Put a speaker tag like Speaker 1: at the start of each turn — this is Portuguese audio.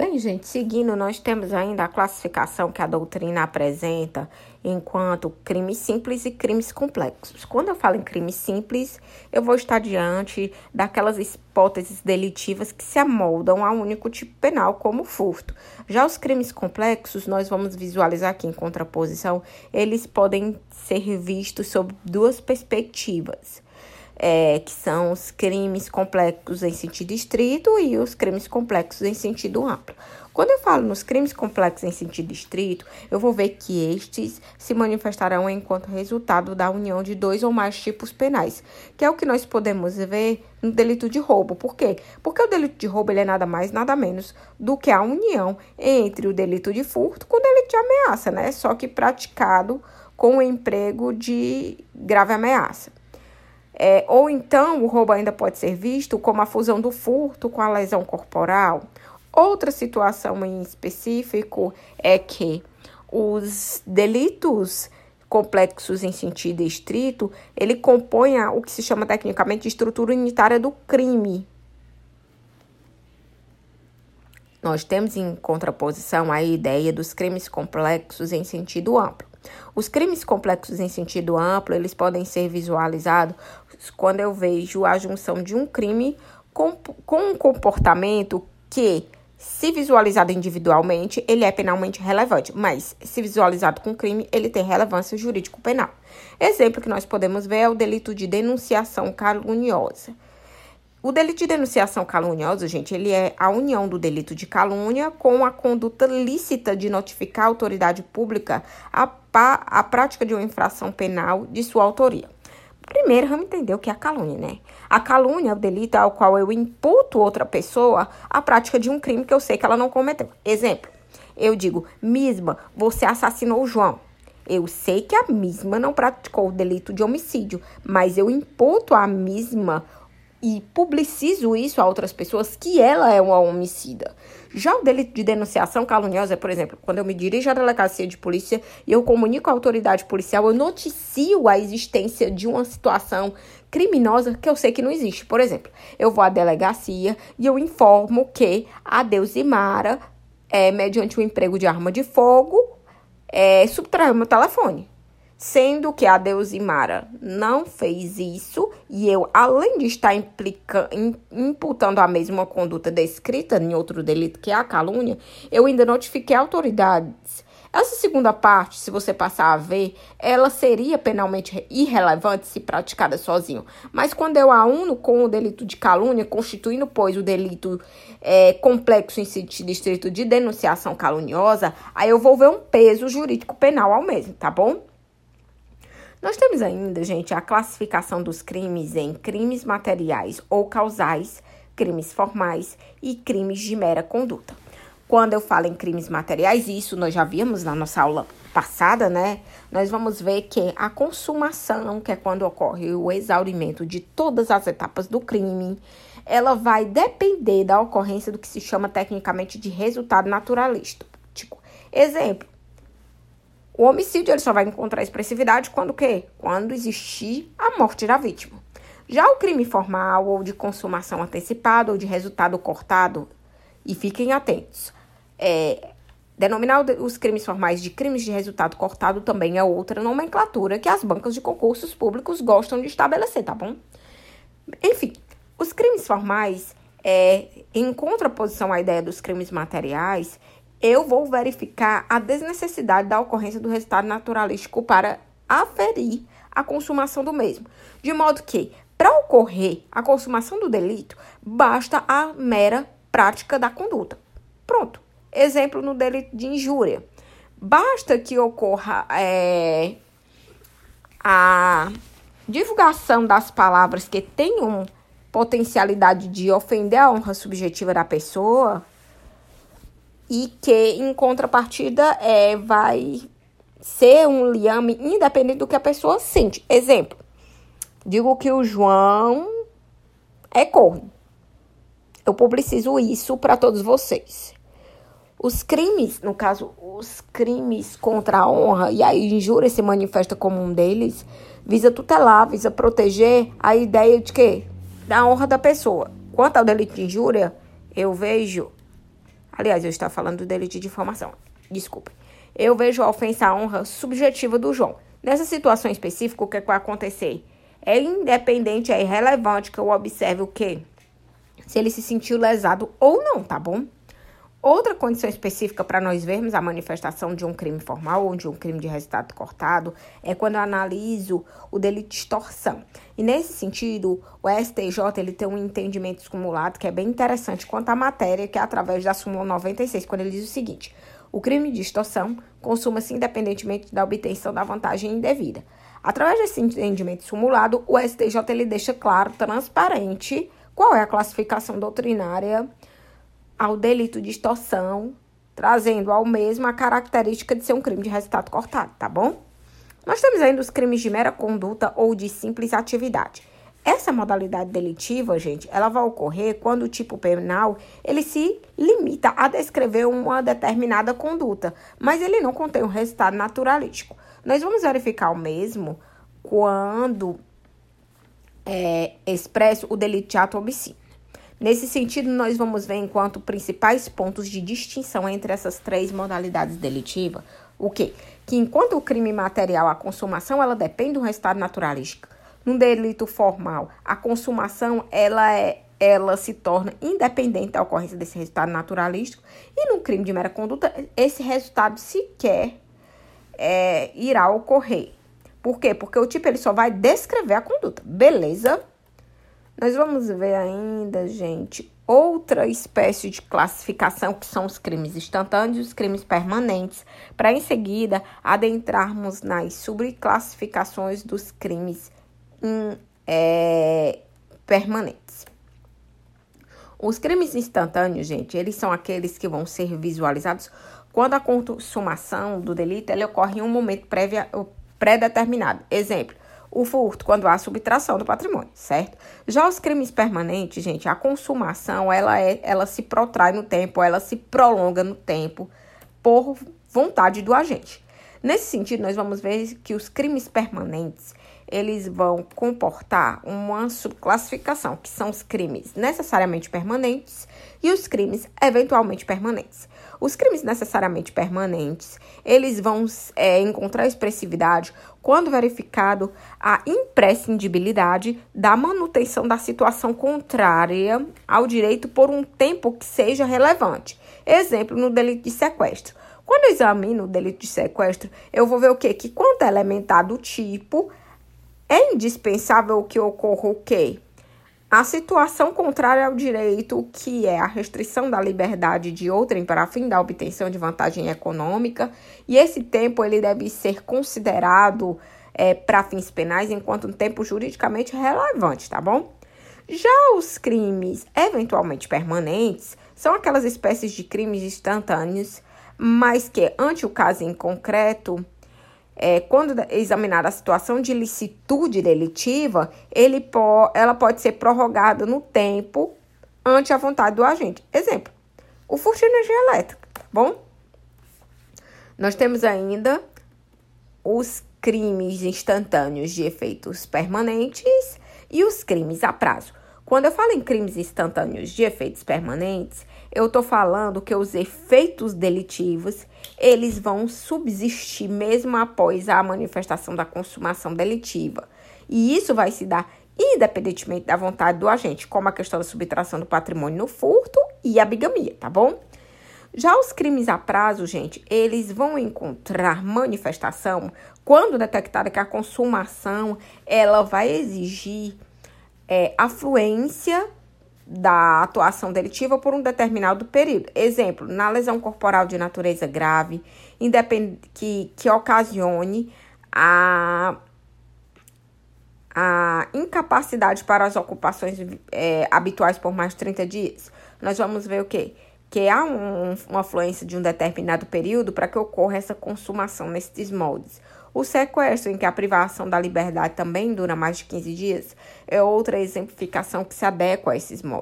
Speaker 1: Bem, gente, seguindo, nós temos ainda a classificação que a doutrina apresenta enquanto crimes simples e crimes complexos. Quando eu falo em crimes simples, eu vou estar diante daquelas hipóteses delitivas que se amoldam a um único tipo penal, como furto. Já os crimes complexos, nós vamos visualizar aqui em contraposição, eles podem ser vistos sob duas perspectivas é, que são os crimes complexos em sentido estrito e os crimes complexos em sentido amplo. Quando eu falo nos crimes complexos em sentido estrito, eu vou ver que estes se manifestarão enquanto resultado da união de dois ou mais tipos penais, que é o que nós podemos ver no delito de roubo. Por quê? Porque o delito de roubo ele é nada mais, nada menos do que a união entre o delito de furto com o delito de ameaça, né? Só que praticado com o emprego de grave ameaça. É, ou então, o roubo ainda pode ser visto como a fusão do furto com a lesão corporal. Outra situação em específico é que os delitos complexos em sentido estrito, ele compõe o que se chama tecnicamente de estrutura unitária do crime. Nós temos em contraposição a ideia dos crimes complexos em sentido amplo. Os crimes complexos em sentido amplo, eles podem ser visualizados quando eu vejo a junção de um crime com, com um comportamento que, se visualizado individualmente, ele é penalmente relevante, mas se visualizado com crime, ele tem relevância jurídico-penal. Exemplo que nós podemos ver é o delito de denunciação caluniosa. O delito de denunciação caluniosa, gente, ele é a união do delito de calúnia com a conduta lícita de notificar a autoridade pública a, a prática de uma infração penal de sua autoria. Primeiro, vamos entender o que é a calúnia, né? A calúnia é o delito ao qual eu imputo outra pessoa a prática de um crime que eu sei que ela não cometeu. Exemplo, eu digo, Misma, você assassinou o João. Eu sei que a Misma não praticou o delito de homicídio, mas eu imputo a Misma e publicizo isso a outras pessoas que ela é uma homicida. Já o delito de denunciação caluniosa, por exemplo, quando eu me dirijo à delegacia de polícia e eu comunico à autoridade policial, eu noticio a existência de uma situação criminosa que eu sei que não existe. Por exemplo, eu vou à delegacia e eu informo que a Deusimara, é, mediante o emprego de arma de fogo, é, subtraiu meu telefone. Sendo que a Deusimara não fez isso e eu, além de estar implica, imputando a mesma conduta descrita em outro delito, que é a calúnia, eu ainda notifiquei autoridades. Essa segunda parte, se você passar a ver, ela seria penalmente irrelevante se praticada sozinho. Mas quando eu a uno com o delito de calúnia, constituindo, pois, o delito é, complexo em sentido estrito de denunciação caluniosa, aí eu vou ver um peso jurídico penal ao mesmo, tá bom? Nós temos ainda, gente, a classificação dos crimes em crimes materiais ou causais, crimes formais e crimes de mera conduta. Quando eu falo em crimes materiais, isso nós já vimos na nossa aula passada, né? Nós vamos ver que a consumação, que é quando ocorre o exaurimento de todas as etapas do crime, ela vai depender da ocorrência do que se chama tecnicamente de resultado naturalístico. Exemplo, o homicídio ele só vai encontrar expressividade quando quê? Quando existir a morte da vítima. Já o crime formal ou de consumação antecipada ou de resultado cortado, e fiquem atentos, é, denominar os crimes formais de crimes de resultado cortado também é outra nomenclatura que as bancas de concursos públicos gostam de estabelecer, tá bom? Enfim, os crimes formais, é, em contraposição à ideia dos crimes materiais, eu vou verificar a desnecessidade da ocorrência do resultado naturalístico para aferir a consumação do mesmo. De modo que, para ocorrer a consumação do delito, basta a mera prática da conduta. Pronto. Exemplo no delito de injúria. Basta que ocorra é, a divulgação das palavras que tenham potencialidade de ofender a honra subjetiva da pessoa e que, em contrapartida, é, vai ser um liame independente do que a pessoa sente. Exemplo, digo que o João é corno. Eu publicizo isso para todos vocês. Os crimes, no caso, os crimes contra a honra, e a injúria se manifesta como um deles, visa tutelar, visa proteger a ideia de que? Da honra da pessoa. Quanto ao delito de injúria, eu vejo Aliás, eu estava falando do delito de difamação. Desculpe. Eu vejo a ofensa à honra subjetiva do João. Nessa situação específica, o que, é que vai acontecer? É independente, é irrelevante que eu observe o quê? Se ele se sentiu lesado ou não, tá bom? Outra condição específica para nós vermos a manifestação de um crime formal ou de um crime de resultado cortado é quando eu analiso o delito de extorsão. E nesse sentido, o STJ ele tem um entendimento acumulado que é bem interessante quanto à matéria, que é através da súmula 96, quando ele diz o seguinte: o crime de extorsão consuma-se independentemente da obtenção da vantagem indevida. Através desse entendimento simulado, o STJ ele deixa claro, transparente, qual é a classificação doutrinária ao delito de extorsão, trazendo ao mesmo a característica de ser um crime de resultado cortado, tá bom? Nós temos ainda os crimes de mera conduta ou de simples atividade. Essa modalidade delitiva, gente, ela vai ocorrer quando o tipo penal ele se limita a descrever uma determinada conduta, mas ele não contém um resultado naturalístico. Nós vamos verificar o mesmo quando é expresso o delito de ato homicídio. Nesse sentido, nós vamos ver enquanto principais pontos de distinção entre essas três modalidades delitivas, o quê? Que enquanto o crime material, a consumação, ela depende do resultado naturalístico. No delito formal, a consumação, ela é ela se torna independente da ocorrência desse resultado naturalístico. E no crime de mera conduta, esse resultado sequer é, irá ocorrer. Por quê? Porque o tipo ele só vai descrever a conduta. Beleza? Nós vamos ver ainda, gente, outra espécie de classificação que são os crimes instantâneos e os crimes permanentes, para em seguida adentrarmos nas subclassificações dos crimes in, é, permanentes. Os crimes instantâneos, gente, eles são aqueles que vão ser visualizados quando a consumação do delito ocorre em um momento pré-determinado. Exemplo, o furto quando há subtração do patrimônio, certo? Já os crimes permanentes, gente, a consumação, ela é, ela se protrai no tempo, ela se prolonga no tempo por vontade do agente. Nesse sentido, nós vamos ver que os crimes permanentes, eles vão comportar uma subclassificação, que são os crimes necessariamente permanentes e os crimes eventualmente permanentes. Os crimes necessariamente permanentes, eles vão é, encontrar expressividade quando verificado a imprescindibilidade da manutenção da situação contrária ao direito por um tempo que seja relevante. Exemplo, no delito de sequestro. Quando eu examino o delito de sequestro, eu vou ver o quê? Que quando é elementar do tipo, é indispensável que ocorra o quê? A situação contrária ao direito, que é a restrição da liberdade de outrem para fim da obtenção de vantagem econômica, e esse tempo ele deve ser considerado é, para fins penais enquanto um tempo juridicamente relevante, tá bom? Já os crimes eventualmente permanentes são aquelas espécies de crimes instantâneos, mas que, ante o caso em concreto, é, quando examinada a situação de licitude delitiva, ele po ela pode ser prorrogada no tempo ante a vontade do agente. Exemplo, o furto de energia elétrica, tá bom? Nós temos ainda os crimes instantâneos de efeitos permanentes e os crimes a prazo. Quando eu falo em crimes instantâneos de efeitos permanentes, eu estou falando que os efeitos delitivos, eles vão subsistir mesmo após a manifestação da consumação delitiva. E isso vai se dar independentemente da vontade do agente, como a questão da subtração do patrimônio no furto e a bigamia, tá bom? Já os crimes a prazo, gente, eles vão encontrar manifestação quando detectada que a consumação ela vai exigir é, afluência da atuação delitiva por um determinado período. Exemplo, na lesão corporal de natureza grave, que, que ocasione a, a incapacidade para as ocupações é, habituais por mais de 30 dias. Nós vamos ver o quê? Que há um, uma fluência de um determinado período para que ocorra essa consumação nesses moldes. O sequestro, em que a privação da liberdade também dura mais de 15 dias, é outra exemplificação que se adequa a esses moldes.